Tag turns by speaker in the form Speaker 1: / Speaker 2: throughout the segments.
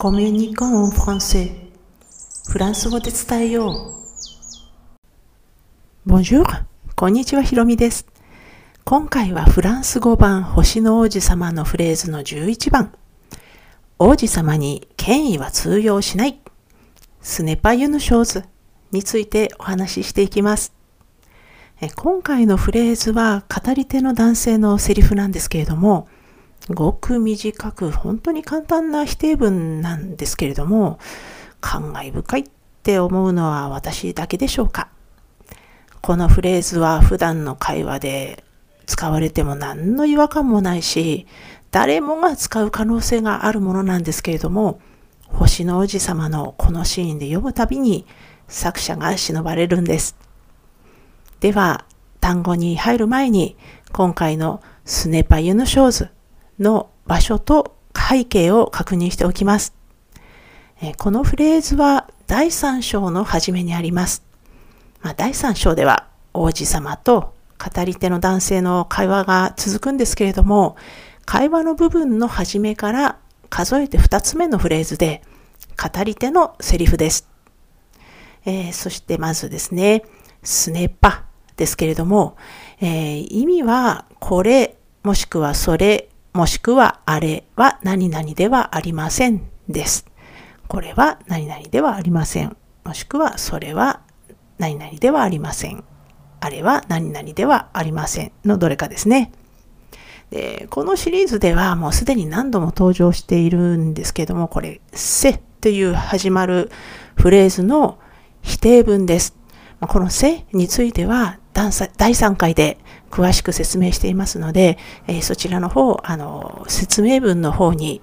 Speaker 1: コミュニコンフランセフランス語で伝えよう。Bonjour! こんにちは、ひろみです。今回はフランス語版星の王子様のフレーズの11番。王子様に権威は通用しない。スネパユヌショーズについてお話ししていきます。今回のフレーズは語り手の男性のセリフなんですけれども、ごく短く本当に簡単な否定文なんですけれども感慨深いって思うのは私だけでしょうか。このフレーズは普段の会話で使われても何の違和感もないし誰もが使う可能性があるものなんですけれども星の王子様のこのシーンで読むたびに作者が忍ばれるんです。では単語に入る前に今回のスネパユヌショーズの場所と背景を確認しておきます。このフレーズは第3章の初めにあります。まあ、第3章では王子様と語り手の男性の会話が続くんですけれども、会話の部分の初めから数えて2つ目のフレーズで、語り手のセリフです。えー、そしてまずですね、スネッパですけれども、えー、意味はこれもしくはそれもしくはあれは何々ではありませんです。これは何々ではありません。もしくはそれは何々ではありません。あれは何々ではありませんのどれかですね。でこのシリーズではもうすでに何度も登場しているんですけども、これ、せという始まるフレーズの否定文です。このせについては第3回で詳しく説明していますので、えそちらの方、あの、説明文の方に、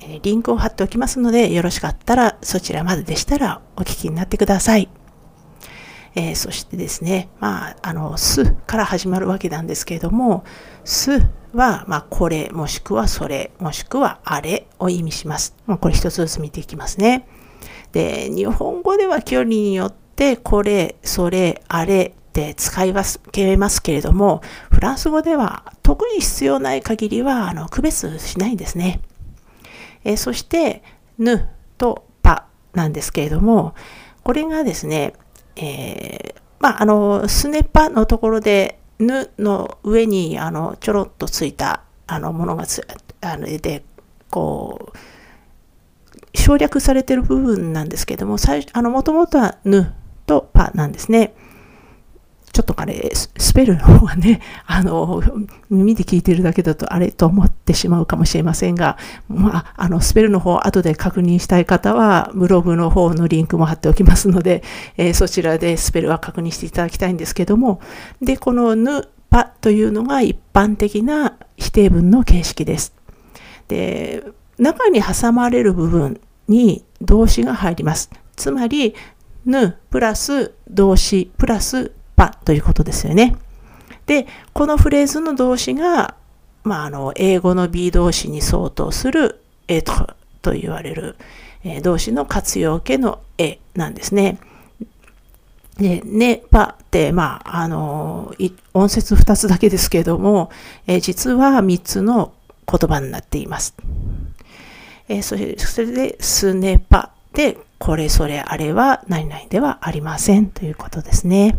Speaker 1: えリンクを貼っておきますので、よろしかったらそちらまででしたらお聞きになってください。えー、そしてですね、まあ、あの、すから始まるわけなんですけれども、すは、まあ、これ、もしくはそれ、もしくはあれを意味します。まあ、これ一つずつ見ていきますね。で、日本語では距離によって、これ、それ、あれって使い分けますけれども、フランス語では特に必要ない限りはあの区別しないんですね。えそして、ぬとパなんですけれども、これがですね、えー、まあ、あの、スネパのところで、ぬの上にあのちょろっとついたあのものがつあので、こう、省略されてる部分なんですけども、最初、あの、もともとはぬとパなんですね。ちょっとあれ、スペルの方はね、あの、耳で聞いてるだけだとあれと思ってしまうかもしれませんが、まあ、あの、スペルの方、後で確認したい方は、ブログの方のリンクも貼っておきますので、えー、そちらでスペルは確認していただきたいんですけども、で、このぬ、ぱというのが一般的な否定文の形式です。で、中に挟まれる部分に動詞が入ります。つまり、ぬプラス動詞プラスということですよね。で、このフレーズの動詞が、まあ、あの、英語の B 動詞に相当するエトと言われる、え、動詞の活用形のえなんですね。で、ね、パって、まあ、あの、音節2つだけですけども、え、実は3つの言葉になっています。え、それそれで、スネパで、これそれあれは何々ではありませんということですね。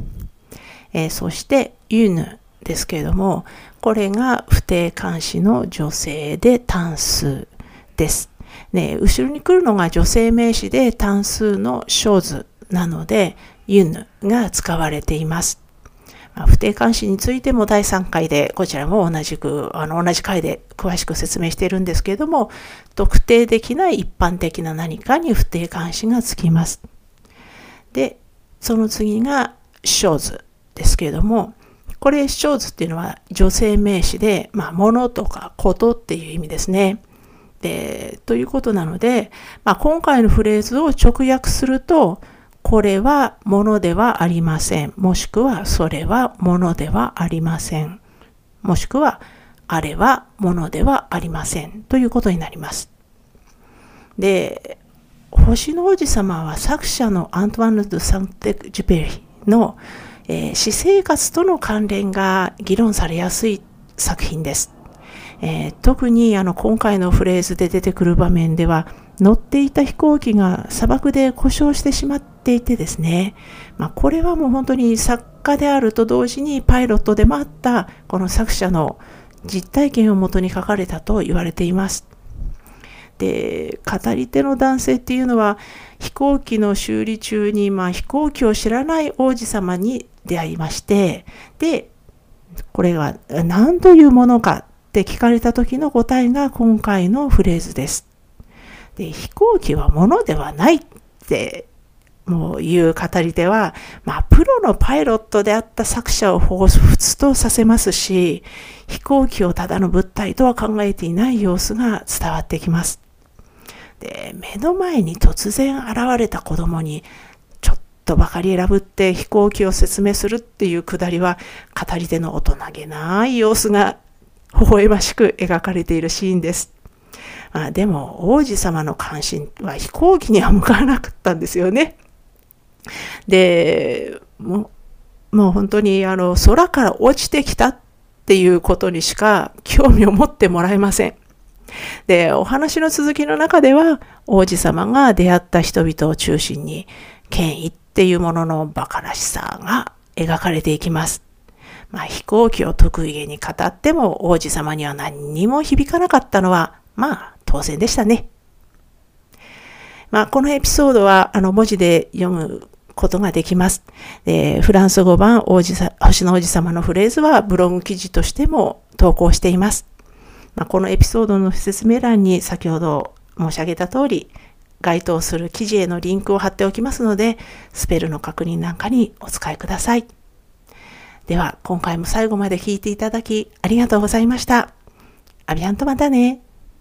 Speaker 1: えー、そしてユヌですけれども、これが不定冠詞の女性で単数です。ね、後ろに来るのが女性名詞で単数の小図なので、ユヌが使われています。まあ、不定冠詞についても第3回で、こちらも同じく、あの、同じ回で詳しく説明しているんですけれども、特定できない一般的な何かに不定冠詞がつきます。で、その次が、小図ですけれども、これ、ショーズっていうのは女性名詞で、まあ、物とかことっていう意味ですね。で、ということなので、まあ、今回のフレーズを直訳すると、これは物ではありません。もしくは、それは物ではありません。もしくは、あれは物ではありません。ということになります。で、星の王子様は作者のアントワンヌ・ド・サンテク・ジュペリのえー、私生活との関連が議論されやすい作品です。えー、特にあの今回のフレーズで出てくる場面では乗っていた飛行機が砂漠で故障してしまっていてですね、まあ、これはもう本当に作家であると同時にパイロットでもあったこの作者の実体験をもとに書かれたと言われています。で語り手の男性っていうのは飛行機の修理中に、まあ、飛行機を知らない王子様に出会いましてでこれが何というものかって聞かれた時の答えが今回のフレーズです。で飛行機は物ではないってもういう語り手は、まあ、プロのパイロットであった作者を彷彿とさせますし、飛行機をただの物体とは考えていない様子が伝わってきます。で、目の前に突然現れた子供に、とばかり選ぶって飛行機を説明するっていうくだりは、語り手の大人げない様子が微笑ましく描かれているシーンです。あでも、王子様の関心は飛行機には向かわなかったんですよね。で、もう、もう本当にあの空から落ちてきたっていうことにしか興味を持ってもらえません。で、お話の続きの中では、王子様が出会った人々を中心に、権威っていうものの馬鹿らしさが描かれていきます。まあ、飛行機を得意げに語っても王子様には何にも響かなかったのは、まあ、当然でしたね。まあ、このエピソードは、あの、文字で読むことができます。でフランス語版王子さ星の王子様のフレーズはブログ記事としても投稿しています。まあ、このエピソードの説明欄に先ほど申し上げた通り、該当する記事へのリンクを貼っておきますので、スペルの確認なんかにお使いください。では、今回も最後まで聞いていただきありがとうございました。アビアンとまたね。